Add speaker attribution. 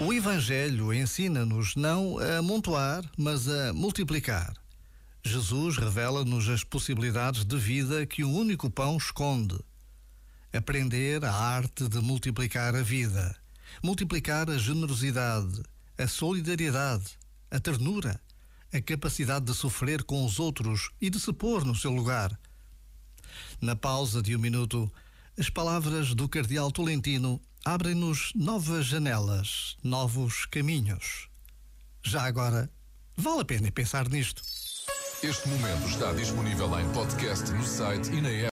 Speaker 1: O Evangelho ensina-nos não a amontoar, mas a multiplicar. Jesus revela-nos as possibilidades de vida que o único pão esconde. Aprender a arte de multiplicar a vida, multiplicar a generosidade, a solidariedade, a ternura, a capacidade de sofrer com os outros e de se pôr no seu lugar. Na pausa de um minuto, as palavras do Cardeal Tolentino abrem-nos novas janelas, novos caminhos. Já agora, vale a pena pensar nisto.
Speaker 2: Este momento está disponível em podcast no site e na app.